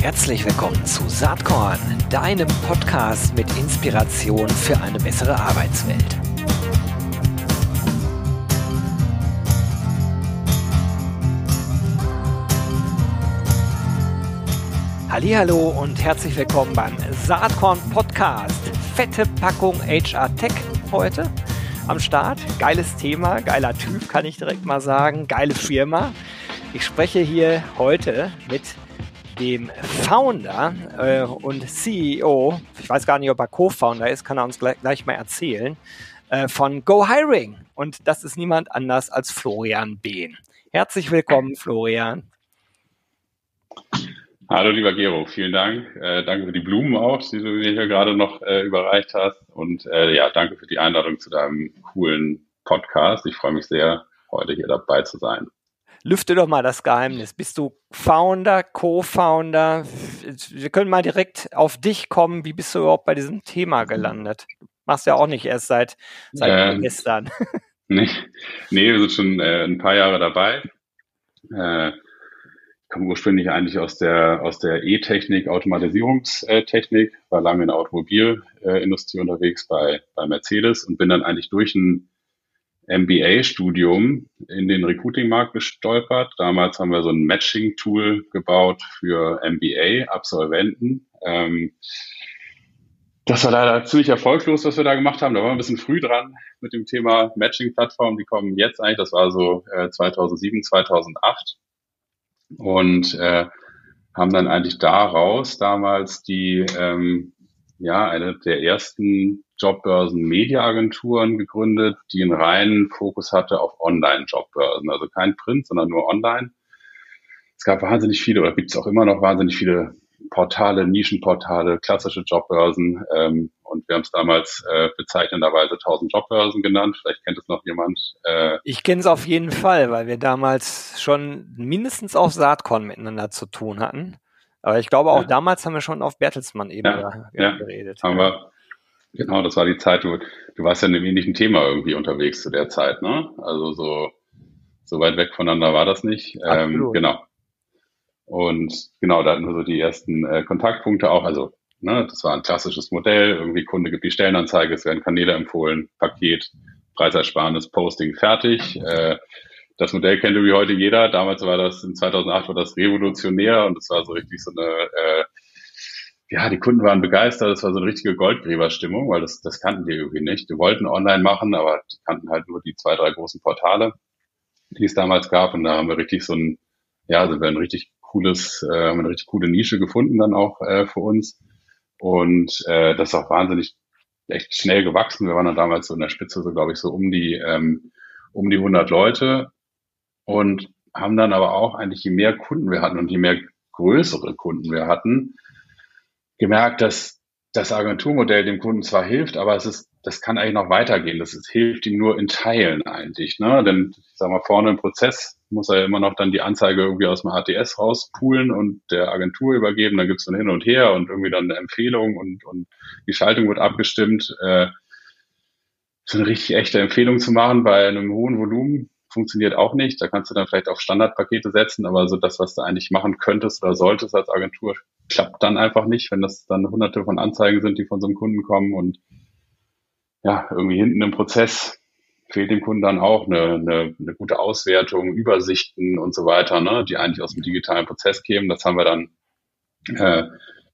Herzlich willkommen zu Saatkorn, deinem Podcast mit Inspiration für eine bessere Arbeitswelt. Hallo und herzlich willkommen beim Saatkorn Podcast. Fette Packung HR Tech heute am Start. Geiles Thema, geiler Typ, kann ich direkt mal sagen. Geile Firma. Ich spreche hier heute mit dem Founder äh, und CEO, ich weiß gar nicht, ob er Co-Founder ist, kann er uns gleich, gleich mal erzählen, äh, von Go Hiring. Und das ist niemand anders als Florian Behn. Herzlich willkommen, Florian. Hallo, lieber Gero, vielen Dank. Äh, danke für die Blumen auch, die du mir hier gerade noch äh, überreicht hast. Und äh, ja, danke für die Einladung zu deinem coolen Podcast. Ich freue mich sehr, heute hier dabei zu sein lüfte doch mal das Geheimnis. Bist du Founder, Co-Founder? Wir können mal direkt auf dich kommen. Wie bist du überhaupt bei diesem Thema gelandet? Machst ja auch nicht erst seit, seit ähm, gestern. Nee, nee, wir sind schon äh, ein paar Jahre dabei. Äh, ich komme ursprünglich eigentlich aus der aus der E-Technik, Automatisierungstechnik, war lange in der Automobilindustrie unterwegs bei, bei Mercedes und bin dann eigentlich durch ein MBA-Studium in den Recruiting-Markt gestolpert. Damals haben wir so ein Matching-Tool gebaut für MBA-Absolventen. Ähm, das war leider ziemlich erfolglos, was wir da gemacht haben. Da waren wir ein bisschen früh dran mit dem Thema Matching-Plattform. Die kommen jetzt eigentlich, das war so äh, 2007, 2008. Und äh, haben dann eigentlich daraus damals die, ähm, ja, eine der ersten Jobbörsen Mediaagenturen gegründet, die einen reinen Fokus hatte auf Online-Jobbörsen. Also kein Print, sondern nur online. Es gab wahnsinnig viele oder gibt es auch immer noch wahnsinnig viele Portale, Nischenportale, klassische Jobbörsen. Ähm, und wir haben es damals äh, bezeichnenderweise 1000 Jobbörsen genannt. Vielleicht kennt es noch jemand. Äh, ich kenne es auf jeden Fall, weil wir damals schon mindestens auf Saatkorn miteinander zu tun hatten. Aber ich glaube, auch ja. damals haben wir schon auf Bertelsmann eben ja, ja, geredet. Haben wir, Genau, das war die Zeit, du, du warst ja in einem ähnlichen Thema irgendwie unterwegs zu der Zeit, ne? Also so, so weit weg voneinander war das nicht. Ähm, genau. Und genau, da hatten wir so die ersten äh, Kontaktpunkte auch. Also, ne, das war ein klassisches Modell. Irgendwie Kunde gibt die Stellenanzeige, es werden Kanäle empfohlen, Paket, Preisersparnis, Posting, fertig. Äh, das Modell kennt irgendwie heute jeder. Damals war das, in 2008 war das revolutionär und es war so richtig so eine äh, ja, die Kunden waren begeistert. Das war so eine richtige Goldgräberstimmung, weil das, das kannten die irgendwie nicht. Die wollten online machen, aber die kannten halt nur die zwei, drei großen Portale, die es damals gab. Und da haben wir richtig so ein, ja, sind wir ein richtig cooles, äh, haben eine richtig coole Nische gefunden dann auch äh, für uns. Und äh, das ist auch wahnsinnig echt schnell gewachsen. Wir waren dann damals so in der Spitze so, glaube ich, so um die, ähm, um die 100 Leute und haben dann aber auch eigentlich, je mehr Kunden wir hatten und je mehr größere Kunden wir hatten, gemerkt, dass das Agenturmodell dem Kunden zwar hilft, aber es ist, das kann eigentlich noch weitergehen. Das ist, hilft ihm nur in Teilen eigentlich. Ne? Denn ich sag mal, vorne im Prozess muss er immer noch dann die Anzeige irgendwie aus dem ATS rauspulen und der Agentur übergeben. Dann gibt's dann hin und her und irgendwie dann eine Empfehlung und, und die Schaltung wird abgestimmt. Äh, so eine richtig echte Empfehlung zu machen bei einem hohen Volumen funktioniert auch nicht. Da kannst du dann vielleicht auf Standardpakete setzen, aber so das, was du eigentlich machen könntest oder solltest als Agentur, klappt dann einfach nicht, wenn das dann hunderte von Anzeigen sind, die von so einem Kunden kommen und ja, irgendwie hinten im Prozess fehlt dem Kunden dann auch eine, eine, eine gute Auswertung, Übersichten und so weiter, ne, die eigentlich aus dem digitalen Prozess kämen. Das haben wir dann, äh,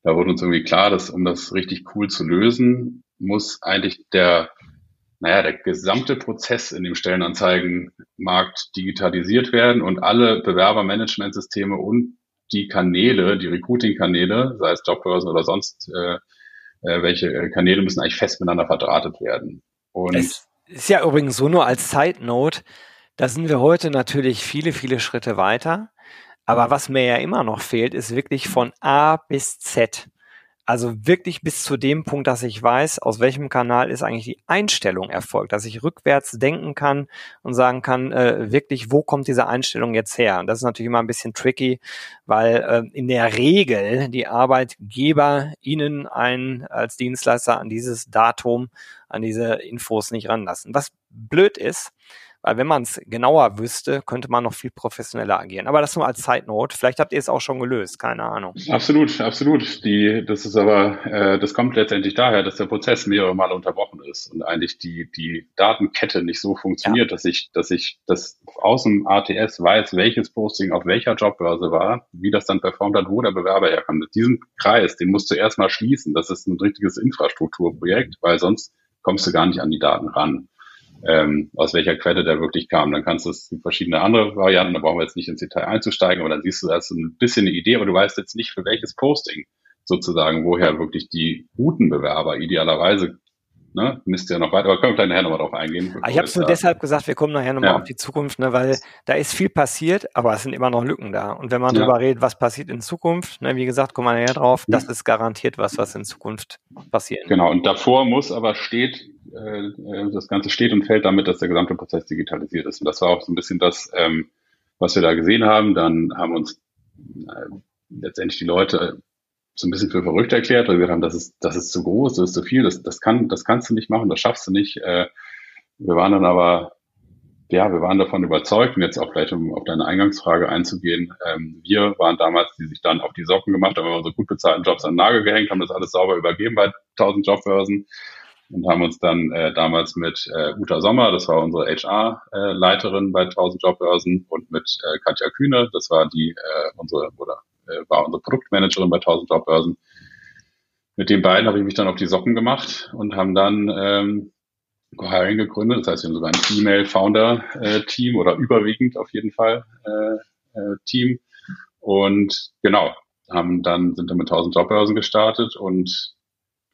da wurde uns irgendwie klar, dass um das richtig cool zu lösen, muss eigentlich der naja, der gesamte Prozess in dem Stellenanzeigenmarkt digitalisiert werden und alle Bewerbermanagementsysteme und die Kanäle, die Recruiting-Kanäle, sei es Jobbörsen oder sonst äh, äh, welche Kanäle, müssen eigentlich fest miteinander verdrahtet werden. Und es ist ja übrigens so nur als Side Note, da sind wir heute natürlich viele, viele Schritte weiter. Aber was mir ja immer noch fehlt, ist wirklich von A bis Z also wirklich bis zu dem Punkt, dass ich weiß, aus welchem Kanal ist eigentlich die Einstellung erfolgt, dass ich rückwärts denken kann und sagen kann, äh, wirklich, wo kommt diese Einstellung jetzt her? Und das ist natürlich immer ein bisschen tricky, weil äh, in der Regel die Arbeitgeber Ihnen ein als Dienstleister an dieses Datum, an diese Infos nicht ranlassen. Was blöd ist, Weil wenn man es genauer wüsste, könnte man noch viel professioneller agieren. Aber das nur als Zeitnot. Vielleicht habt ihr es auch schon gelöst, keine Ahnung. Absolut, absolut. Die, das ist aber, äh, das kommt letztendlich daher, dass der Prozess mehrere Male unterbrochen ist und eigentlich die, die Datenkette nicht so funktioniert, ja. dass ich, dass ich das aus dem ATS weiß, welches Posting auf welcher Jobbörse war, wie das dann performt hat, wo der Bewerber herkommt. Diesen Kreis, den musst du erstmal schließen. Das ist ein richtiges Infrastrukturprojekt, weil sonst kommst du gar nicht an die Daten ran ähm, aus welcher Quelle der wirklich kam. Dann kannst du es verschiedene andere Varianten, da brauchen wir jetzt nicht ins Detail einzusteigen, aber dann siehst du, das ist ein bisschen eine Idee, aber du weißt jetzt nicht für welches Posting sozusagen, woher wirklich die guten Bewerber idealerweise ne, müsst ihr noch weiter, aber können wir nachher nochmal drauf eingehen. Ah, ich habe es nur deshalb gesagt, wir kommen nachher nochmal ja. auf die Zukunft, ne, weil da ist viel passiert, aber es sind immer noch Lücken da. Und wenn man ja. darüber redet, was passiert in Zukunft, ne, wie gesagt, kommen wir nachher drauf, das ist garantiert was, was in Zukunft passiert. Genau, und davor muss aber steht, äh, äh, das Ganze steht und fällt damit, dass der gesamte Prozess digitalisiert ist. Und das war auch so ein bisschen das, ähm, was wir da gesehen haben. Dann haben uns äh, letztendlich die Leute so ein bisschen für verrückt erklärt, weil wir haben, das ist, das ist zu groß, das ist zu viel, das, das kann, das kannst du nicht machen, das schaffst du nicht. Äh, wir waren dann aber, ja, wir waren davon überzeugt, und jetzt auch vielleicht um auf deine Eingangsfrage einzugehen, ähm, wir waren damals, die sich dann auf die Socken gemacht haben, unsere gut bezahlten Jobs an den Nagel gehängt, haben das alles sauber übergeben bei 1000 Jobbörsen und haben uns dann äh, damals mit äh, Uta Sommer, das war unsere HR-Leiterin äh, bei 1000 Jobbörsen und mit äh, Katja Kühne, das war die äh, unsere oder war unsere Produktmanagerin bei 1000 Jobbörsen. Mit den beiden habe ich mich dann auf die Socken gemacht und haben dann ähm, Hiring gegründet. Das heißt, wir haben sogar ein Female-Founder-Team äh, oder überwiegend auf jeden Fall äh, äh, Team. Und genau, haben dann sind dann mit 1000 Jobbörsen gestartet und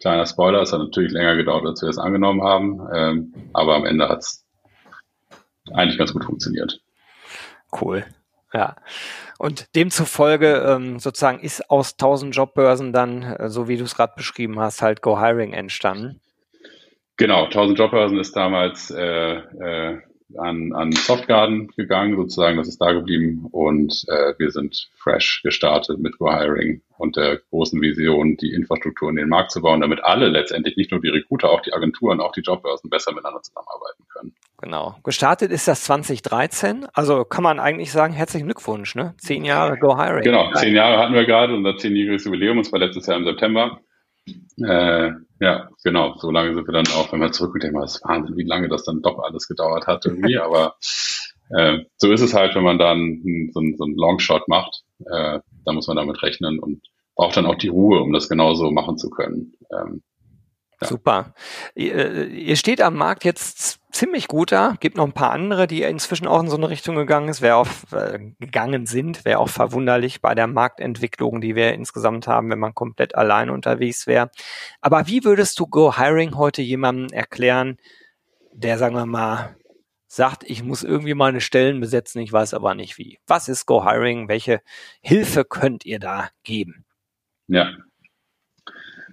kleiner Spoiler, es hat natürlich länger gedauert, als wir es angenommen haben, ähm, aber am Ende hat es eigentlich ganz gut funktioniert. Cool. Ja. Und demzufolge ähm, sozusagen ist aus 1000 Jobbörsen dann, äh, so wie du es gerade beschrieben hast, halt Go Hiring entstanden. Genau, 1000 Jobbörsen ist damals äh, äh, an, an Softgarden gegangen, sozusagen, das ist da geblieben und äh, wir sind fresh gestartet mit Go Hiring und der großen Vision, die Infrastruktur in den Markt zu bauen, damit alle letztendlich, nicht nur die Recruiter, auch die Agenturen, auch die Jobbörsen besser miteinander zusammenarbeiten können. Genau. Gestartet ist das 2013, also kann man eigentlich sagen, herzlichen Glückwunsch, ne? Zehn Jahre Go Hiring. Genau, zehn Jahre hatten wir gerade, unser zehnjähriges Jubiläum, und zwar letztes Jahr im September. Äh, ja, genau. So lange sind wir dann auch, wenn man zurückguckt, denkt man, das ist Wahnsinn, wie lange das dann doch alles gedauert hat irgendwie. Aber äh, so ist es halt, wenn man dann so, so einen Longshot macht. Äh, da muss man damit rechnen und braucht dann auch die Ruhe, um das genauso machen zu können. Ähm, ja. Super. Ihr, äh, ihr steht am Markt jetzt ziemlich gut da. Gibt noch ein paar andere, die inzwischen auch in so eine Richtung gegangen ist, wer auch äh, gegangen sind, wäre auch verwunderlich bei der Marktentwicklung, die wir insgesamt haben, wenn man komplett allein unterwegs wäre. Aber wie würdest du Go Hiring heute jemandem erklären, der, sagen wir mal, sagt, ich muss irgendwie meine Stellen besetzen, ich weiß aber nicht wie. Was ist Go Hiring? Welche Hilfe könnt ihr da geben? Ja,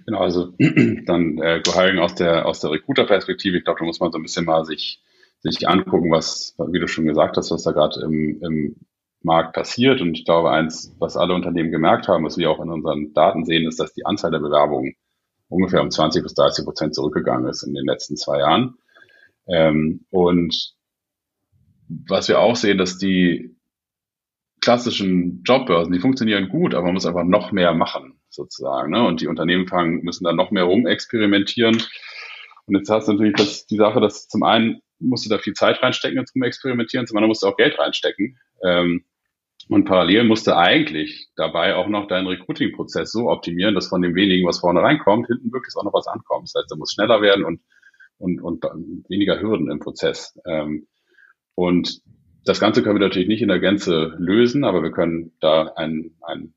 Genau, also dann äh, Hiring aus der aus der Recruiter-Perspektive. Ich glaube, da muss man so ein bisschen mal sich sich angucken, was, wie du schon gesagt hast, was da gerade im, im Markt passiert. Und ich glaube, eins, was alle Unternehmen gemerkt haben, was wir auch in unseren Daten sehen, ist, dass die Anzahl der Bewerbungen ungefähr um 20 bis 30 Prozent zurückgegangen ist in den letzten zwei Jahren. Ähm, und was wir auch sehen, dass die klassischen Jobbörsen, die funktionieren gut, aber man muss einfach noch mehr machen sozusagen. Ne? Und die Unternehmen fangen, müssen da noch mehr rumexperimentieren. Und jetzt hast du natürlich das, die Sache, dass zum einen musst du da viel Zeit reinstecken zum Experimentieren, zum anderen musst du auch Geld reinstecken. Ähm, und parallel musst du eigentlich dabei auch noch deinen Recruiting-Prozess so optimieren, dass von dem wenigen, was vorne reinkommt, hinten wirklich auch noch was ankommt. Das heißt, du musst schneller werden und, und, und weniger Hürden im Prozess. Ähm, und das Ganze können wir natürlich nicht in der Gänze lösen, aber wir können da ein, ein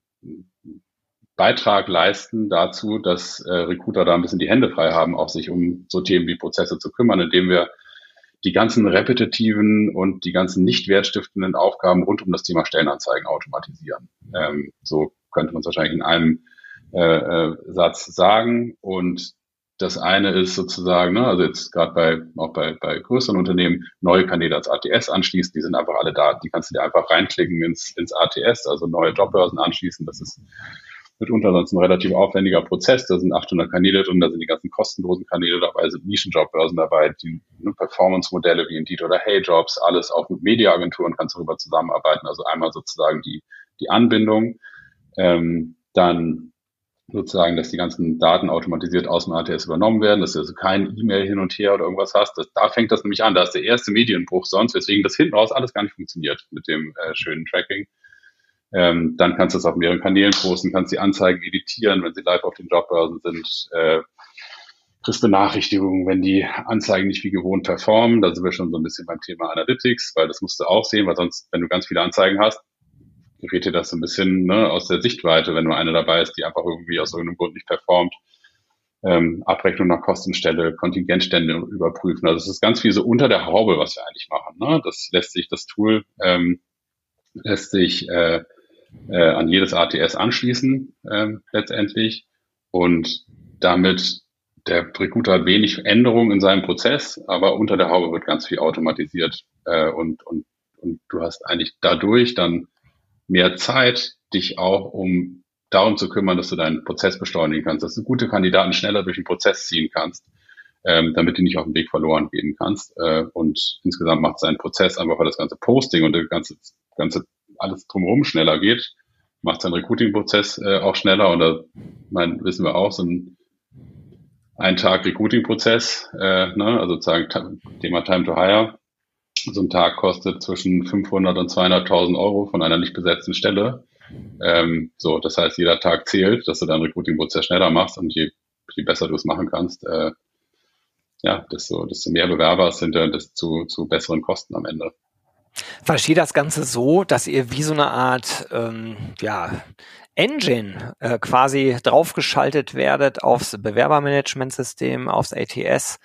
Beitrag leisten dazu, dass äh, Recruiter da ein bisschen die Hände frei haben, auch sich um so Themen wie Prozesse zu kümmern, indem wir die ganzen repetitiven und die ganzen nicht wertstiftenden Aufgaben rund um das Thema Stellenanzeigen automatisieren. Ähm, so könnte man es wahrscheinlich in einem äh, äh, Satz sagen. Und das eine ist sozusagen, ne, also jetzt gerade bei auch bei, bei größeren Unternehmen, neue Kanäle als ATS anschließen, die sind einfach alle da. Die kannst du dir einfach reinklicken ins, ins ATS, also neue Jobbörsen anschließen. Das ist mitunter sonst ein relativ aufwendiger Prozess. Da sind 800 Kanäle drin, da sind die ganzen kostenlosen Kanäle dabei, sind Nischenjobbörsen dabei, die ne, Performance-Modelle wie Indeed oder HeyJobs, alles auch mit Mediaagenturen kannst du darüber zusammenarbeiten. Also einmal sozusagen die, die Anbindung, ähm, dann sozusagen, dass die ganzen Daten automatisiert aus dem ATS übernommen werden, dass du also kein E-Mail hin und her oder irgendwas hast. Das, da fängt das nämlich an. Da ist der erste Medienbruch sonst, weswegen das hinten raus alles gar nicht funktioniert mit dem äh, schönen Tracking. Ähm, dann kannst du es auf mehreren Kanälen posten, kannst die Anzeigen editieren, wenn sie live auf den Jobbörsen sind. Äh, kriegst Benachrichtigungen, wenn die Anzeigen nicht wie gewohnt performen. Da sind wir schon so ein bisschen beim Thema Analytics, weil das musst du auch sehen, weil sonst, wenn du ganz viele Anzeigen hast, gerät dir das so ein bisschen ne, aus der Sichtweite, wenn nur eine dabei ist, die einfach irgendwie aus irgendeinem Grund nicht performt. Ähm, Abrechnung nach Kostenstelle, Kontingentstände überprüfen. Also es ist ganz viel so unter der Haube, was wir eigentlich machen. Ne? Das lässt sich, das Tool ähm, lässt sich äh, äh, an jedes ATS anschließen ähm, letztendlich und damit der Recruiter hat wenig Änderungen in seinem Prozess, aber unter der Haube wird ganz viel automatisiert äh, und, und, und du hast eigentlich dadurch dann mehr Zeit, dich auch um darum zu kümmern, dass du deinen Prozess beschleunigen kannst, dass du gute Kandidaten schneller durch den Prozess ziehen kannst, ähm, damit du nicht auf dem Weg verloren gehen kannst. Äh, und insgesamt macht sein Prozess einfach, weil das ganze Posting und das ganze, ganze alles drumherum schneller geht, macht sein Recruiting-Prozess äh, auch schneller. Und da mein, wissen wir auch, so ein ein Tag Recruiting-Prozess, äh, ne, also sozusagen Thema Time to Hire, so ein Tag kostet zwischen 500 und 200.000 Euro von einer nicht besetzten Stelle. Ähm, so, das heißt, jeder Tag zählt, dass du deinen Recruiting-Prozess schneller machst und je, je besser du es machen kannst, äh, ja, desto, desto mehr Bewerber sind, desto zu besseren Kosten am Ende. Verstehe das Ganze so, dass ihr wie so eine Art ähm, ja, Engine äh, quasi draufgeschaltet werdet aufs Bewerbermanagementsystem, aufs ATS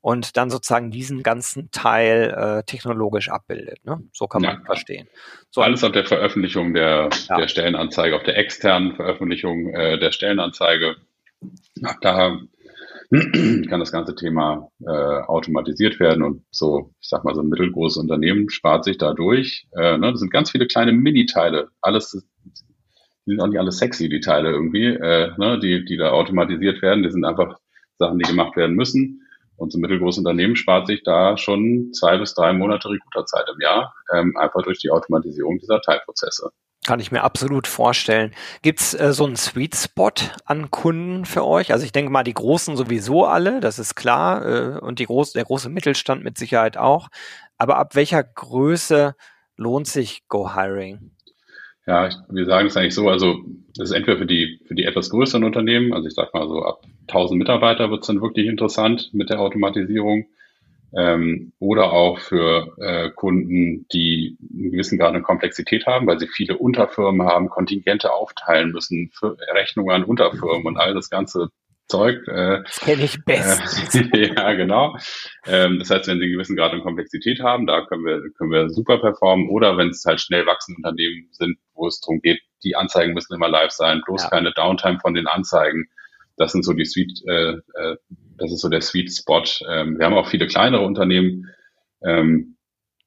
und dann sozusagen diesen ganzen Teil äh, technologisch abbildet. Ne? So kann man ja. verstehen. So. Alles auf der Veröffentlichung der, ja. der Stellenanzeige, auf der externen Veröffentlichung äh, der Stellenanzeige. Da kann das ganze Thema äh, automatisiert werden und so, ich sag mal, so ein mittelgroßes Unternehmen spart sich dadurch. Äh, ne, das sind ganz viele kleine Mini-Teile. Alles, die sind auch nicht alle sexy, die Teile irgendwie, äh, ne, die, die da automatisiert werden. Die sind einfach Sachen, die gemacht werden müssen. Und so ein mittelgroßes Unternehmen spart sich da schon zwei bis drei Monate Recruiterzeit im Jahr, ähm, einfach durch die Automatisierung dieser Teilprozesse. Kann ich mir absolut vorstellen. Gibt's äh, so einen Sweet Spot an Kunden für euch? Also ich denke mal, die Großen sowieso alle, das ist klar, äh, und die groß, der große Mittelstand mit Sicherheit auch. Aber ab welcher Größe lohnt sich Go Hiring? Ja, ich, wir sagen es eigentlich so, also das ist entweder für die, für die etwas größeren Unternehmen, also ich sag mal so ab 1000 Mitarbeiter wird es dann wirklich interessant mit der Automatisierung ähm, oder auch für äh, Kunden, die einen gewissen Grad an Komplexität haben, weil sie viele Unterfirmen haben, Kontingente aufteilen müssen, für Rechnungen an Unterfirmen und all das ganze Zeug. Äh, Kenne ich bestens. Äh, ja, genau. Ähm, das heißt, wenn sie einen gewissen Grad an Komplexität haben, da können wir, können wir super performen. Oder wenn es halt schnell wachsende Unternehmen sind, wo es darum geht, die Anzeigen müssen immer live sein, bloß ja. keine Downtime von den Anzeigen. Das sind so die Sweet, äh, äh, das ist so der Sweet Spot. Ähm, wir haben auch viele kleinere Unternehmen. Ähm,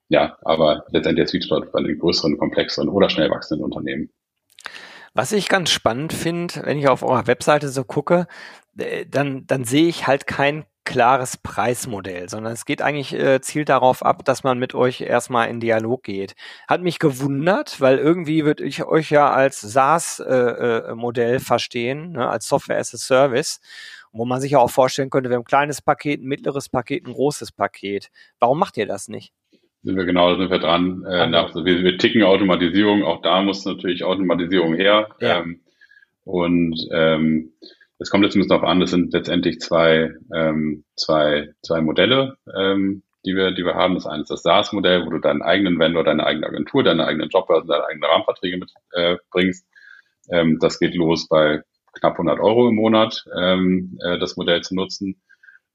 ja, aber letztendlich der Sweet Spot bei den größeren, komplexeren oder schnell wachsenden Unternehmen. Was ich ganz spannend finde, wenn ich auf eurer Webseite so gucke, äh, dann, dann sehe ich halt kein klares Preismodell, sondern es geht eigentlich, äh, zielt darauf ab, dass man mit euch erstmal in Dialog geht. Hat mich gewundert, weil irgendwie würde ich euch ja als SaaS-Modell äh, äh, verstehen, ne, als Software as a Service, wo man sich ja auch vorstellen könnte, wir haben ein kleines Paket, ein mittleres Paket, ein großes Paket. Warum macht ihr das nicht? Sind wir genau, sind wir dran. Äh, nach, wir, wir ticken Automatisierung, auch da muss natürlich Automatisierung her. Ja. Ähm, und ähm, es kommt jetzt ein bisschen darauf an, das sind letztendlich zwei, ähm, zwei, zwei Modelle, ähm, die wir, die wir haben. Das eine ist das SaaS-Modell, wo du deinen eigenen Vendor, deine eigene Agentur, deine eigenen Jobbörsen, deine eigenen Rahmenverträge mitbringst. Äh, ähm, das geht los bei knapp 100 Euro im Monat, ähm, äh, das Modell zu nutzen.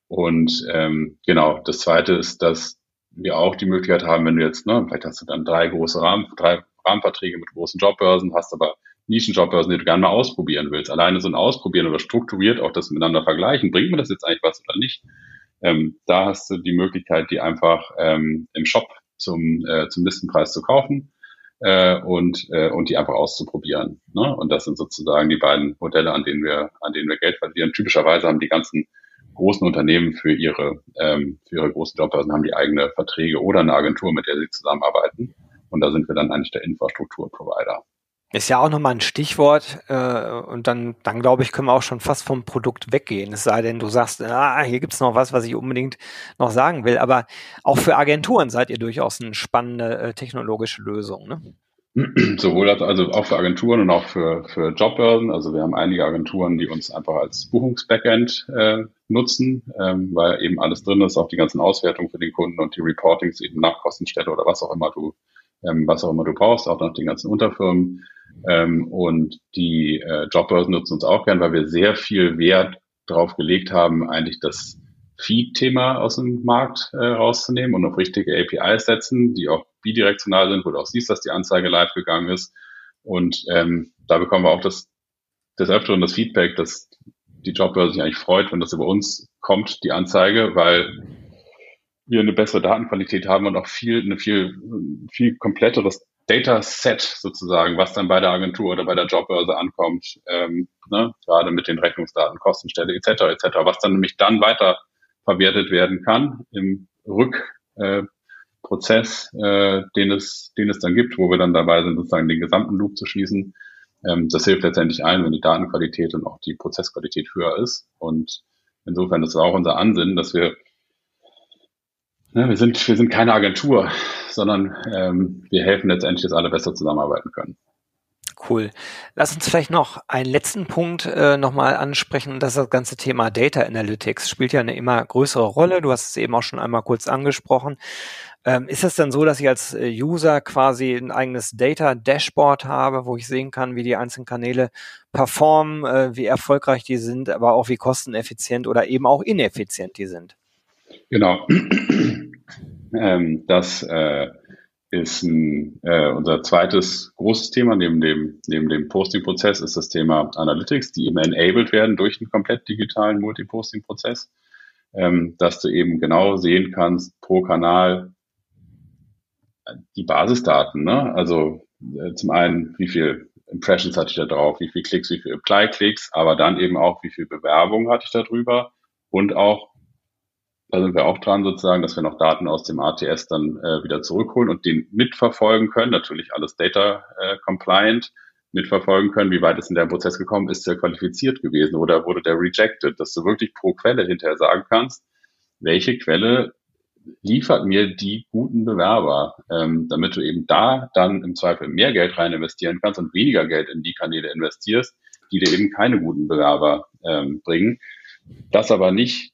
Und ähm, genau, das zweite ist, dass wir auch die Möglichkeit haben, wenn du jetzt, ne, vielleicht hast du dann drei große Rahmen, drei Rahmenverträge mit großen Jobbörsen, hast aber Nischenjobbörsen, die du gerne mal ausprobieren willst. Alleine so ein Ausprobieren oder strukturiert auch das miteinander vergleichen, bringt mir das jetzt eigentlich was oder nicht? Ähm, da hast du die Möglichkeit, die einfach ähm, im Shop zum, äh, zum Listenpreis zu kaufen. äh, und, äh, und die einfach auszuprobieren. Ne? Und das sind sozusagen die beiden Modelle, an denen wir, an denen wir Geld verdienen. Typischerweise haben die ganzen großen Unternehmen für ihre, ähm, für ihre großen Jobbörsen haben die eigene Verträge oder eine Agentur, mit der sie zusammenarbeiten. Und da sind wir dann eigentlich der Infrastrukturprovider. Ist ja auch nochmal ein Stichwort äh, und dann, dann glaube ich, können wir auch schon fast vom Produkt weggehen. Es sei denn, du sagst, ah, hier gibt's noch was, was ich unbedingt noch sagen will. Aber auch für Agenturen seid ihr durchaus eine spannende äh, technologische Lösung. Ne? Sowohl als, also auch für Agenturen und auch für, für Jobbörsen. Also wir haben einige Agenturen, die uns einfach als Buchungsbackend äh, nutzen, ähm, weil eben alles drin ist, auch die ganzen Auswertungen für den Kunden und die Reportings eben nach Kostenstelle oder was auch immer du, ähm, was auch immer du brauchst, auch nach den ganzen Unterfirmen. Ähm, und die äh, Jobbörsen nutzen uns auch gern, weil wir sehr viel Wert darauf gelegt haben, eigentlich das Feed-Thema aus dem Markt äh, rauszunehmen und auf richtige APIs setzen, die auch bidirektional sind, wo du auch siehst, dass die Anzeige live gegangen ist. Und ähm, da bekommen wir auch das, das Öfteren das Feedback, dass die Jobbörse sich eigentlich freut, wenn das über uns kommt, die Anzeige, weil wir eine bessere Datenqualität haben und auch viel, eine viel, viel kompletteres Dataset sozusagen, was dann bei der Agentur oder bei der Jobbörse ankommt, ähm, ne, gerade mit den Rechnungsdaten, Kostenstelle etc. etc., was dann nämlich dann weiter verwertet werden kann im Rückprozess, äh, äh, den es, den es dann gibt, wo wir dann dabei sind, sozusagen den gesamten Loop zu schließen. Ähm, das hilft letztendlich allen, wenn die Datenqualität und auch die Prozessqualität höher ist. Und insofern ist es auch unser Ansinnen, dass wir Ne, wir, sind, wir sind keine Agentur, sondern ähm, wir helfen letztendlich, dass alle besser zusammenarbeiten können. Cool. Lass uns vielleicht noch einen letzten Punkt äh, nochmal ansprechen. Das ist das ganze Thema Data Analytics. Spielt ja eine immer größere Rolle. Du hast es eben auch schon einmal kurz angesprochen. Ähm, ist es dann so, dass ich als äh, User quasi ein eigenes Data Dashboard habe, wo ich sehen kann, wie die einzelnen Kanäle performen, äh, wie erfolgreich die sind, aber auch wie kosteneffizient oder eben auch ineffizient die sind? Genau. Ähm, das äh, ist ein, äh, unser zweites großes Thema neben dem, neben dem Posting-Prozess ist das Thema Analytics, die eben enabled werden durch einen komplett digitalen Multiposting-Prozess, ähm, dass du eben genau sehen kannst pro Kanal die Basisdaten. Ne? Also äh, zum einen, wie viel Impressions hatte ich da drauf, wie viel Klicks, wie viel Apply-Klicks, aber dann eben auch, wie viel Bewerbung hatte ich da drüber und auch, da sind wir auch dran sozusagen, dass wir noch Daten aus dem ATS dann äh, wieder zurückholen und den mitverfolgen können. Natürlich alles data äh, compliant mitverfolgen können, wie weit ist in der Prozess gekommen, ist der qualifiziert gewesen oder wurde der rejected, dass du wirklich pro Quelle hinterher sagen kannst, welche Quelle liefert mir die guten Bewerber, ähm, damit du eben da dann im Zweifel mehr Geld rein investieren kannst und weniger Geld in die Kanäle investierst, die dir eben keine guten Bewerber ähm, bringen. Das aber nicht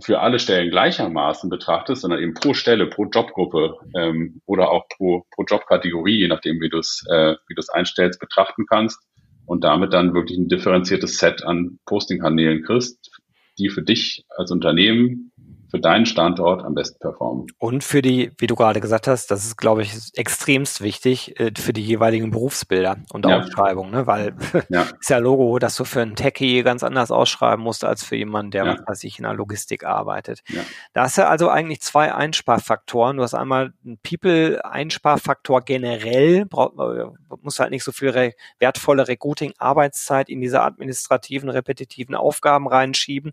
für alle Stellen gleichermaßen betrachtest, sondern eben pro Stelle, pro Jobgruppe ähm, oder auch pro, pro Jobkategorie, je nachdem, wie du es äh, wie du es einstellst, betrachten kannst und damit dann wirklich ein differenziertes Set an Posting-Kanälen kriegst, die für dich als Unternehmen für deinen Standort am besten performen. Und für die, wie du gerade gesagt hast, das ist, glaube ich, extremst wichtig äh, für die jeweiligen Berufsbilder und ja. Ausschreibungen, ne? weil ja. ist ja Logo, dass du für einen Techie ganz anders ausschreiben musst als für jemanden, der, ja. was weiß ich, in der Logistik arbeitet. Ja. Da hast du also eigentlich zwei Einsparfaktoren. Du hast einmal einen People-Einsparfaktor generell, braucht, äh, muss halt nicht so viel re wertvolle Recruiting-Arbeitszeit in diese administrativen, repetitiven Aufgaben reinschieben.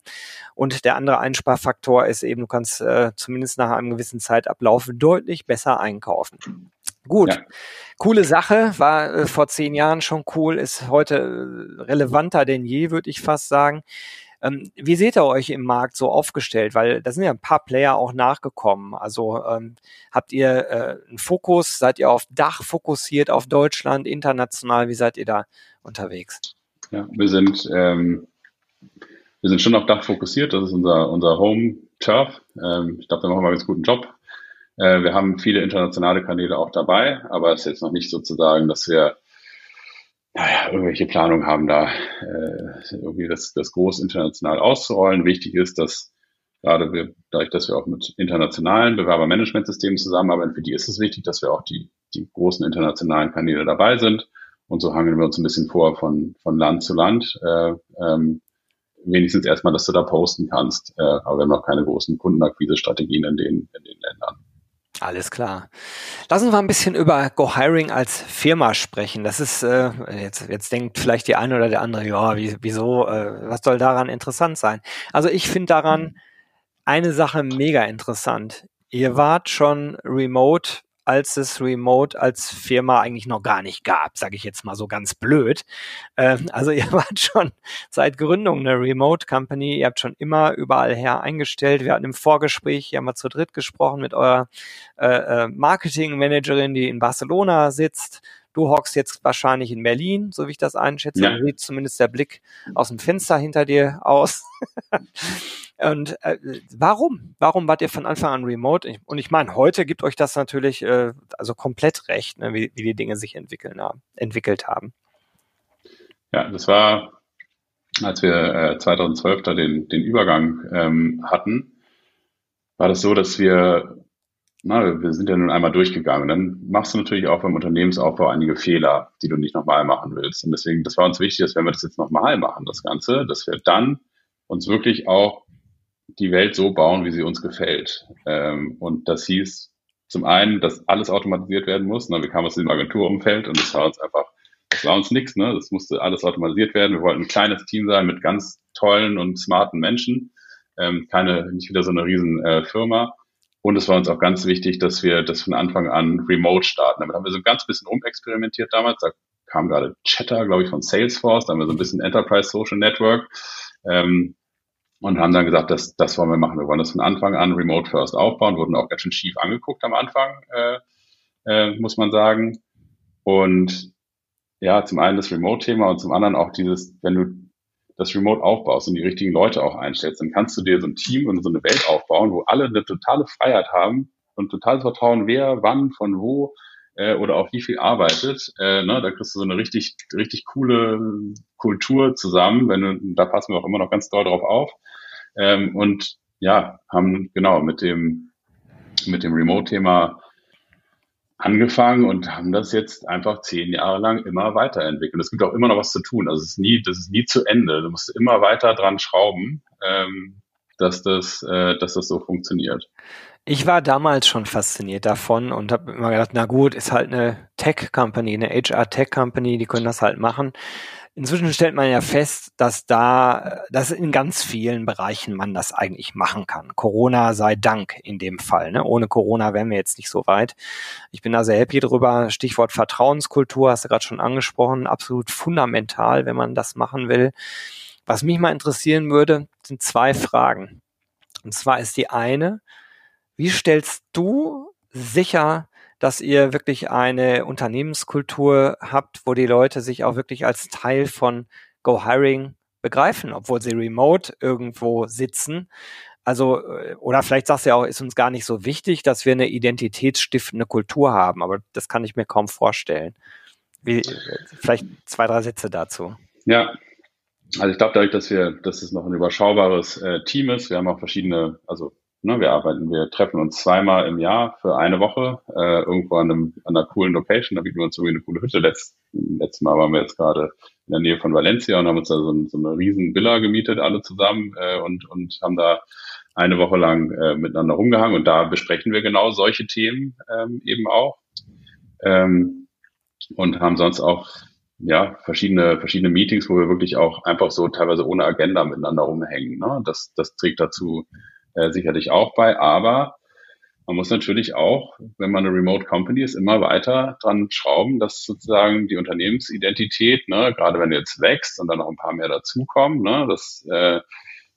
Und der andere Einsparfaktor ist eben, du kannst äh, zumindest nach einem gewissen Zeitablauf deutlich besser einkaufen. Gut, ja. coole Sache, war äh, vor zehn Jahren schon cool, ist heute äh, relevanter denn je, würde ich fast sagen. Ähm, wie seht ihr euch im Markt so aufgestellt? Weil da sind ja ein paar Player auch nachgekommen. Also ähm, habt ihr äh, einen Fokus? Seid ihr auf Dach fokussiert, auf Deutschland, international? Wie seid ihr da unterwegs? Ja, wir sind, ähm, wir sind schon auf Dach fokussiert. Das ist unser, unser Home Turf. Ähm, ich glaube, da machen wir einen ganz guten Job. Äh, wir haben viele internationale Kanäle auch dabei, aber es ist jetzt noch nicht sozusagen, dass wir naja, irgendwelche Planungen haben, da äh, irgendwie das, das groß international auszurollen. Wichtig ist, dass gerade wir, dadurch, dass wir auch mit internationalen Bewerbermanagementsystemen zusammenarbeiten, für die ist es wichtig, dass wir auch die, die großen internationalen Kanäle dabei sind. Und so hangeln wir uns ein bisschen vor von, von Land zu Land. Äh, ähm, wenigstens erstmal, dass du da posten kannst. Äh, aber wir haben noch keine großen Kundenakquise-Strategien in den, in den Ländern. Alles klar. Lass uns mal ein bisschen über Go Hiring als Firma sprechen. Das ist, äh, jetzt, jetzt denkt vielleicht die eine oder der andere, ja, wieso, äh, was soll daran interessant sein? Also ich finde daran eine Sache mega interessant. Ihr wart schon remote als es Remote als Firma eigentlich noch gar nicht gab, sage ich jetzt mal so ganz blöd. Ähm, also ihr wart schon seit Gründung eine Remote Company, ihr habt schon immer überall her eingestellt. Wir hatten im Vorgespräch hier mal zu dritt gesprochen mit eurer äh, äh, Marketing Managerin, die in Barcelona sitzt. Du hockst jetzt wahrscheinlich in Berlin, so wie ich das einschätze. Ja. Sieht zumindest der Blick aus dem Fenster hinter dir aus. Und äh, warum? Warum wart ihr von Anfang an remote? Und ich meine, heute gibt euch das natürlich äh, also komplett recht, ne, wie, wie die Dinge sich entwickeln haben, entwickelt haben. Ja, das war, als wir äh, 2012 da den, den Übergang ähm, hatten, war das so, dass wir, na, wir sind ja nun einmal durchgegangen. Dann machst du natürlich auch beim Unternehmensaufbau einige Fehler, die du nicht nochmal machen willst. Und deswegen, das war uns wichtig, dass wenn wir das jetzt nochmal machen, das Ganze, dass wir dann uns wirklich auch die Welt so bauen, wie sie uns gefällt. Ähm, und das hieß zum einen, dass alles automatisiert werden muss. Ne? Wir kamen aus dem Agenturumfeld und das war uns einfach, das war uns nichts. Ne? Das musste alles automatisiert werden. Wir wollten ein kleines Team sein mit ganz tollen und smarten Menschen. Ähm, keine, nicht wieder so eine riesen äh, Firma. Und es war uns auch ganz wichtig, dass wir das von Anfang an remote starten. Damit haben wir so ein ganz bisschen rumexperimentiert damals. Da kam gerade Chatter, glaube ich, von Salesforce. Da haben wir so ein bisschen Enterprise Social Network. Ähm, und haben dann gesagt, das, das wollen wir machen. Wir wollen das von Anfang an Remote First aufbauen, wurden auch ganz schön schief angeguckt am Anfang, äh, äh, muss man sagen. Und ja, zum einen das Remote-Thema und zum anderen auch dieses, wenn du das Remote aufbaust und die richtigen Leute auch einstellst, dann kannst du dir so ein Team und so eine Welt aufbauen, wo alle eine totale Freiheit haben und totales Vertrauen, wer, wann, von wo äh, oder auch wie viel arbeitet. Äh, ne, da kriegst du so eine richtig, richtig coole Kultur zusammen. Wenn du, da passen wir auch immer noch ganz doll drauf auf. Ähm, und ja, haben genau mit dem, mit dem Remote-Thema angefangen und haben das jetzt einfach zehn Jahre lang immer weiterentwickelt. Es gibt auch immer noch was zu tun. Also es ist nie, das ist nie zu Ende. Du musst immer weiter dran schrauben, ähm, dass das, äh, dass das so funktioniert. Ich war damals schon fasziniert davon und habe immer gedacht, na gut, ist halt eine Tech-Company, eine HR-Tech-Company, die können das halt machen. Inzwischen stellt man ja fest, dass da, dass in ganz vielen Bereichen man das eigentlich machen kann. Corona sei Dank in dem Fall. Ne? Ohne Corona wären wir jetzt nicht so weit. Ich bin da sehr happy drüber. Stichwort Vertrauenskultur hast du gerade schon angesprochen. Absolut fundamental, wenn man das machen will. Was mich mal interessieren würde, sind zwei Fragen. Und zwar ist die eine, wie stellst du sicher, dass ihr wirklich eine Unternehmenskultur habt, wo die Leute sich auch wirklich als Teil von Go Hiring begreifen, obwohl sie remote irgendwo sitzen. Also, äh, oder vielleicht sagst du ja auch, ist uns gar nicht so wichtig, dass wir eine identitätsstiftende Kultur haben, aber das kann ich mir kaum vorstellen. Wie, vielleicht zwei, drei Sätze dazu. Ja, also ich glaube dadurch, dass wir, dass es noch ein überschaubares äh, Team ist, wir haben auch verschiedene, also Ne, wir arbeiten, wir treffen uns zweimal im Jahr für eine Woche äh, irgendwo an, einem, an einer coolen Location. Da bieten wir uns irgendwie eine coole Hütte. Letzt, letztes Mal waren wir jetzt gerade in der Nähe von Valencia und haben uns da so, so eine riesen Villa gemietet, alle zusammen äh, und, und haben da eine Woche lang äh, miteinander rumgehangen. Und da besprechen wir genau solche Themen ähm, eben auch. Ähm, und haben sonst auch ja, verschiedene, verschiedene Meetings, wo wir wirklich auch einfach so teilweise ohne Agenda miteinander rumhängen. Ne? Das, das trägt dazu äh, sicherlich auch bei, aber man muss natürlich auch, wenn man eine Remote Company ist, immer weiter dran schrauben, dass sozusagen die Unternehmensidentität, ne, gerade wenn du jetzt wächst und dann noch ein paar mehr dazukommen, ne, dass äh,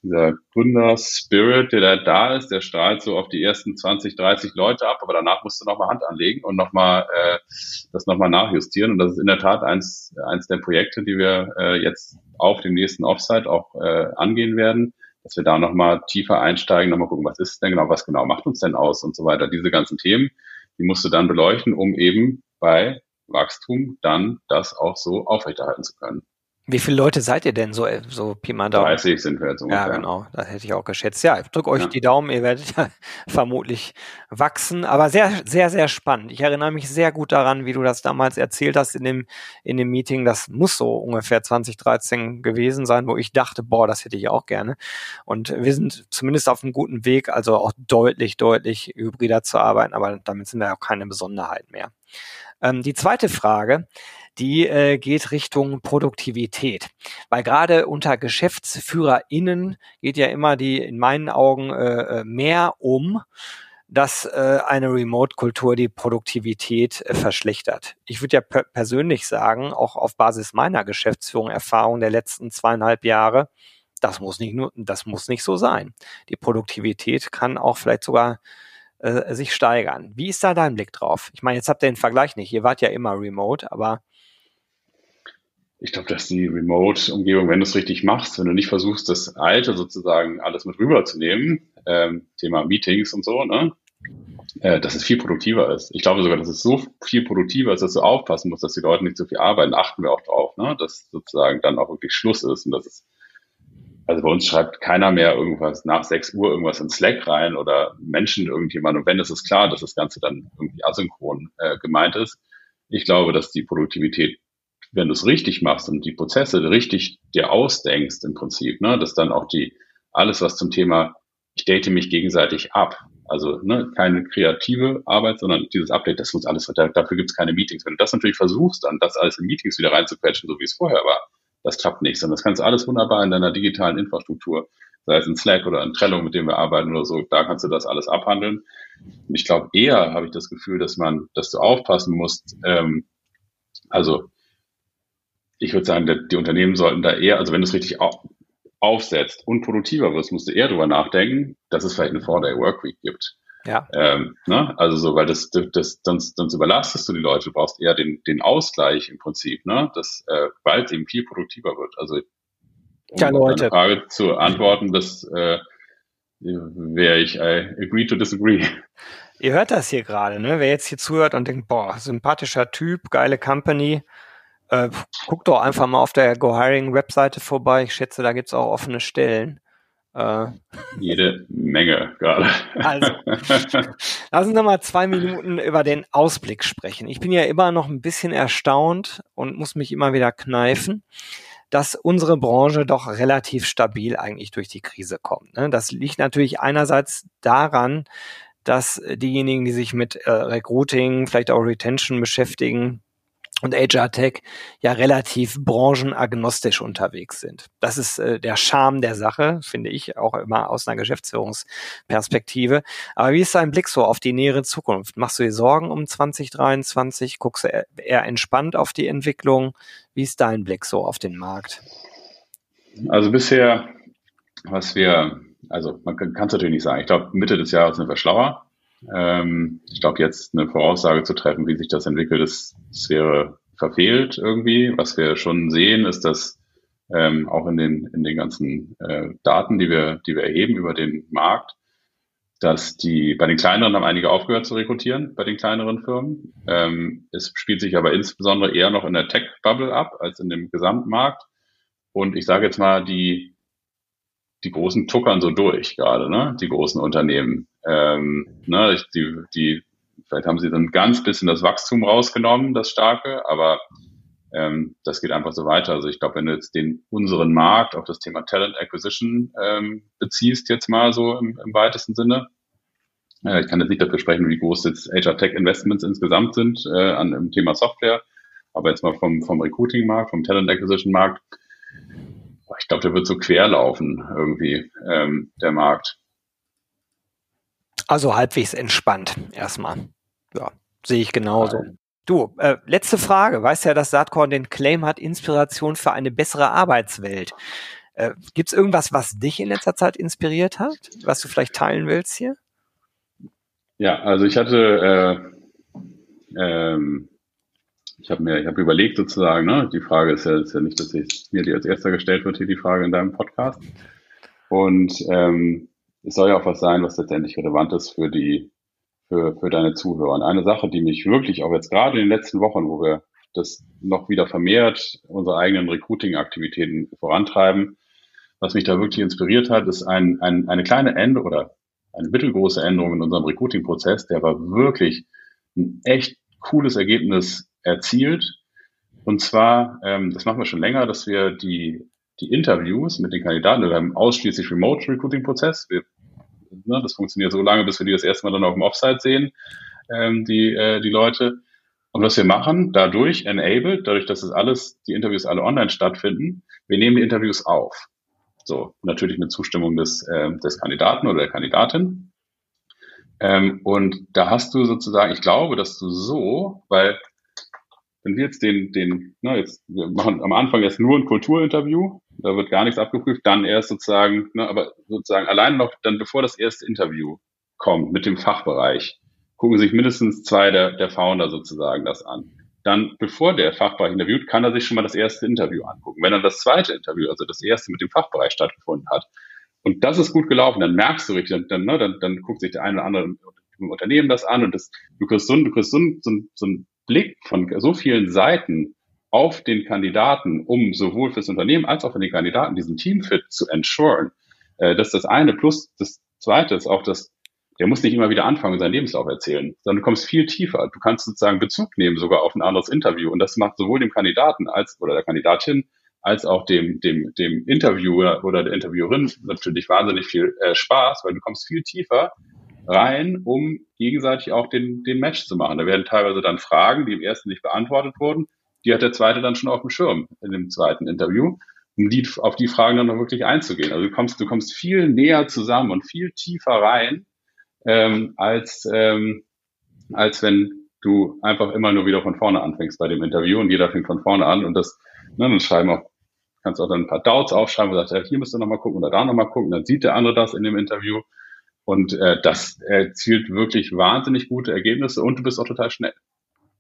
dieser Gründer-Spirit, der da, da ist, der strahlt so auf die ersten 20, 30 Leute ab, aber danach musst du nochmal Hand anlegen und nochmal äh, das nochmal nachjustieren. Und das ist in der Tat eins, eins der Projekte, die wir äh, jetzt auf dem nächsten Offsite auch äh, angehen werden dass wir da nochmal tiefer einsteigen, nochmal gucken, was ist denn genau, was genau macht uns denn aus und so weiter. Diese ganzen Themen, die musst du dann beleuchten, um eben bei Wachstum dann das auch so aufrechterhalten zu können. Wie viele Leute seid ihr denn so, so Pi mal Daumen? 30 sind wir jetzt ungefähr. Ja, genau. Das hätte ich auch geschätzt. Ja, ich drücke euch ja. die Daumen. Ihr werdet ja vermutlich wachsen. Aber sehr, sehr, sehr spannend. Ich erinnere mich sehr gut daran, wie du das damals erzählt hast in dem, in dem Meeting. Das muss so ungefähr 2013 gewesen sein, wo ich dachte, boah, das hätte ich auch gerne. Und wir sind zumindest auf einem guten Weg, also auch deutlich, deutlich hybrider zu arbeiten. Aber damit sind wir auch keine Besonderheit mehr. Ähm, die zweite Frage die äh, geht Richtung Produktivität. Weil gerade unter GeschäftsführerInnen geht ja immer die in meinen Augen äh, äh mehr um, dass äh, eine Remote-Kultur die Produktivität äh, verschlechtert. Ich würde ja per persönlich sagen, auch auf Basis meiner Geschäftsführung Erfahrung der letzten zweieinhalb Jahre, das muss nicht nur, das muss nicht so sein. Die Produktivität kann auch vielleicht sogar äh, sich steigern. Wie ist da dein Blick drauf? Ich meine, jetzt habt ihr den Vergleich nicht. Ihr wart ja immer remote, aber ich glaube, dass die Remote-Umgebung, wenn du es richtig machst, wenn du nicht versuchst, das Alte sozusagen alles mit rüberzunehmen, ähm, Thema Meetings und so, ne, äh, dass es viel produktiver ist. Ich glaube sogar, dass es so viel produktiver ist, dass du aufpassen musst, dass die Leute nicht so viel arbeiten. Achten wir auch drauf, ne, dass sozusagen dann auch wirklich Schluss ist und dass es also bei uns schreibt keiner mehr irgendwas nach 6 Uhr irgendwas in Slack rein oder Menschen irgendjemand. Und wenn, ist klar, dass das Ganze dann irgendwie asynchron äh, gemeint ist. Ich glaube, dass die Produktivität wenn du es richtig machst und die Prozesse richtig dir ausdenkst im Prinzip, ne, dass dann auch die, alles was zum Thema, ich date mich gegenseitig ab, also ne, keine kreative Arbeit, sondern dieses Update, das muss alles, dafür gibt es keine Meetings. Wenn du das natürlich versuchst, dann das alles in Meetings wieder reinzuquetschen, so wie es vorher war, das klappt nicht. Sondern das kannst du alles wunderbar in deiner digitalen Infrastruktur, sei es in Slack oder in Trello, mit dem wir arbeiten oder so, da kannst du das alles abhandeln. Und ich glaube, eher habe ich das Gefühl, dass man, dass du aufpassen musst, ähm, also ich würde sagen, die Unternehmen sollten da eher, also wenn du es richtig aufsetzt und produktiver wirst, musst du eher darüber nachdenken, dass es vielleicht eine Four-Day-Workweek gibt. Ja. Ähm, ne? Also so, weil das, das, sonst, sonst überlastest du die Leute, du brauchst eher den, den Ausgleich im Prinzip, ne? Das, äh, es eben viel produktiver wird. Also um ja, Leute. Frage zu antworten, das äh, wäre ich I agree to disagree. Ihr hört das hier gerade, ne? Wer jetzt hier zuhört und denkt, boah, sympathischer Typ, geile Company, äh, guck doch einfach mal auf der GoHiring-Webseite vorbei. Ich schätze, da gibt es auch offene Stellen. Äh, Jede Menge gerade. Also, lass uns noch mal zwei Minuten über den Ausblick sprechen. Ich bin ja immer noch ein bisschen erstaunt und muss mich immer wieder kneifen, dass unsere Branche doch relativ stabil eigentlich durch die Krise kommt. Ne? Das liegt natürlich einerseits daran, dass diejenigen, die sich mit äh, Recruiting, vielleicht auch Retention beschäftigen, und HR Tech ja relativ branchenagnostisch unterwegs sind. Das ist äh, der Charme der Sache, finde ich, auch immer aus einer Geschäftsführungsperspektive. Aber wie ist dein Blick so auf die nähere Zukunft? Machst du dir Sorgen um 2023? Guckst du eher entspannt auf die Entwicklung? Wie ist dein Blick so auf den Markt? Also bisher, was wir, also man kann es natürlich nicht sagen. Ich glaube, Mitte des Jahres sind wir schlauer. Ähm, ich glaube, jetzt eine Voraussage zu treffen, wie sich das entwickelt, das, das wäre verfehlt irgendwie. Was wir schon sehen, ist, dass ähm, auch in den, in den ganzen äh, Daten, die wir, die wir erheben über den Markt, dass die bei den kleineren haben einige aufgehört zu rekrutieren, bei den kleineren Firmen. Ähm, es spielt sich aber insbesondere eher noch in der Tech-Bubble ab als in dem Gesamtmarkt. Und ich sage jetzt mal, die die Großen tuckern so durch gerade, ne? Die großen Unternehmen. Ähm, ne? Die, die, vielleicht haben sie dann ganz bisschen das Wachstum rausgenommen, das starke, aber ähm, das geht einfach so weiter. Also ich glaube, wenn du jetzt den unseren Markt auf das Thema Talent Acquisition ähm, beziehst, jetzt mal so im, im weitesten Sinne, äh, ich kann jetzt nicht dafür sprechen, wie groß jetzt HR Tech Investments insgesamt sind äh, an dem Thema Software, aber jetzt mal vom, vom Recruiting-Markt, vom Talent Acquisition-Markt, ich glaube, der wird so quer laufen irgendwie, ähm, der Markt. Also halbwegs entspannt erstmal. Ja, sehe ich genauso. Nein. Du, äh, letzte Frage. Weißt ja, dass Saatkorn den Claim hat, Inspiration für eine bessere Arbeitswelt. Äh, Gibt es irgendwas, was dich in letzter Zeit inspiriert hat, was du vielleicht teilen willst hier? Ja, also ich hatte äh, ähm, ich habe mir, ich habe überlegt sozusagen, ne, die Frage ist ja, ist ja nicht, dass ich, mir die als erster gestellt wird, hier die Frage in deinem Podcast. Und ähm, es soll ja auch was sein, was letztendlich relevant ist für die, für, für deine Zuhörer. Und eine Sache, die mich wirklich auch jetzt gerade in den letzten Wochen, wo wir das noch wieder vermehrt unsere eigenen Recruiting-Aktivitäten vorantreiben. Was mich da wirklich inspiriert hat, ist ein, ein, eine kleine Änderung oder eine mittelgroße Änderung in unserem Recruiting-Prozess, der war wirklich ein echt cooles Ergebnis erzielt. Und zwar, ähm, das machen wir schon länger, dass wir die, die Interviews mit den Kandidaten, wir haben ausschließlich Remote Recruiting-Prozess. Ne, das funktioniert so lange, bis wir die das erste Mal dann auf dem Offsite sehen, ähm, die, äh, die Leute. Und was wir machen, dadurch enabled, dadurch, dass es alles, die Interviews alle online stattfinden, wir nehmen die Interviews auf. So, natürlich mit Zustimmung des, äh, des Kandidaten oder der Kandidatin. Ähm, und da hast du sozusagen, ich glaube, dass du so, weil wenn wir jetzt den, den, na, jetzt, wir machen am Anfang jetzt nur ein Kulturinterview, da wird gar nichts abgeprüft, dann erst sozusagen, ne, aber sozusagen allein noch, dann bevor das erste Interview kommt mit dem Fachbereich, gucken sich mindestens zwei der, der Founder sozusagen das an. Dann, bevor der Fachbereich interviewt, kann er sich schon mal das erste Interview angucken. Wenn dann das zweite Interview, also das erste mit dem Fachbereich stattgefunden hat, und das ist gut gelaufen, dann merkst du richtig, dann, ne, dann, dann guckt sich der eine oder andere im Unternehmen das an und das, du kriegst so, du kriegst so, so, so einen Blick von so vielen Seiten auf den Kandidaten, um sowohl fürs Unternehmen als auch für den Kandidaten diesen Teamfit zu ensuren. Äh, das ist das eine. Plus das zweite ist auch das, der muss nicht immer wieder anfangen seinen Lebenslauf erzählen, sondern du kommst viel tiefer. Du kannst sozusagen Bezug nehmen sogar auf ein anderes Interview und das macht sowohl dem Kandidaten als oder der Kandidatin als auch dem, dem, dem Interviewer oder der Interviewerin natürlich wahnsinnig viel äh, Spaß, weil du kommst viel tiefer rein, um gegenseitig auch den, den Match zu machen. Da werden teilweise dann Fragen, die im ersten nicht beantwortet wurden, die hat der zweite dann schon auf dem Schirm in dem zweiten Interview, um die, auf die Fragen dann noch wirklich einzugehen. Also du kommst, du kommst viel näher zusammen und viel tiefer rein ähm, als, ähm, als wenn du einfach immer nur wieder von vorne anfängst bei dem Interview und jeder fängt von vorne an und das, ne, dann schreiben auch, kannst auch dann ein paar Doubts aufschreiben und sagst, hier müsst ihr nochmal gucken oder da nochmal gucken, dann sieht der andere das in dem Interview und äh, das erzielt wirklich wahnsinnig gute Ergebnisse und du bist auch total schnell.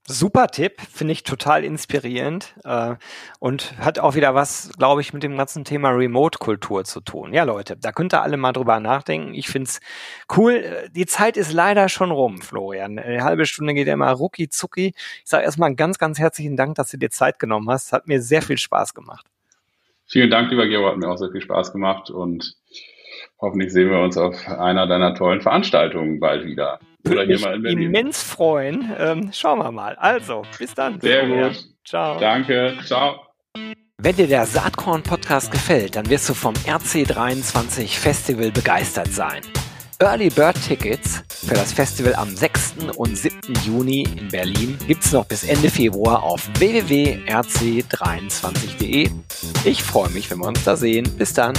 Super Tipp, finde ich total inspirierend äh, und hat auch wieder was, glaube ich, mit dem ganzen Thema Remote-Kultur zu tun. Ja, Leute, da könnt ihr alle mal drüber nachdenken. Ich finde es cool. Die Zeit ist leider schon rum, Florian. Eine halbe Stunde geht ja immer rucki zucki. Ich sage erstmal ganz, ganz herzlichen Dank, dass du dir Zeit genommen hast. Hat mir sehr viel Spaß gemacht. Vielen Dank, lieber Gero, hat mir auch sehr viel Spaß gemacht und hoffentlich sehen wir uns auf einer deiner tollen Veranstaltungen bald wieder. In Berlin. immens freuen. Ähm, schauen wir mal. Also, bis dann. Sehr gut. Ciao. Danke. Ciao. Wenn dir der Saatkorn Podcast gefällt, dann wirst du vom RC23 Festival begeistert sein. Early Bird Tickets für das Festival am 6. und 7. Juni in Berlin gibt es noch bis Ende Februar auf www.rc23.de. Ich freue mich, wenn wir uns da sehen. Bis dann.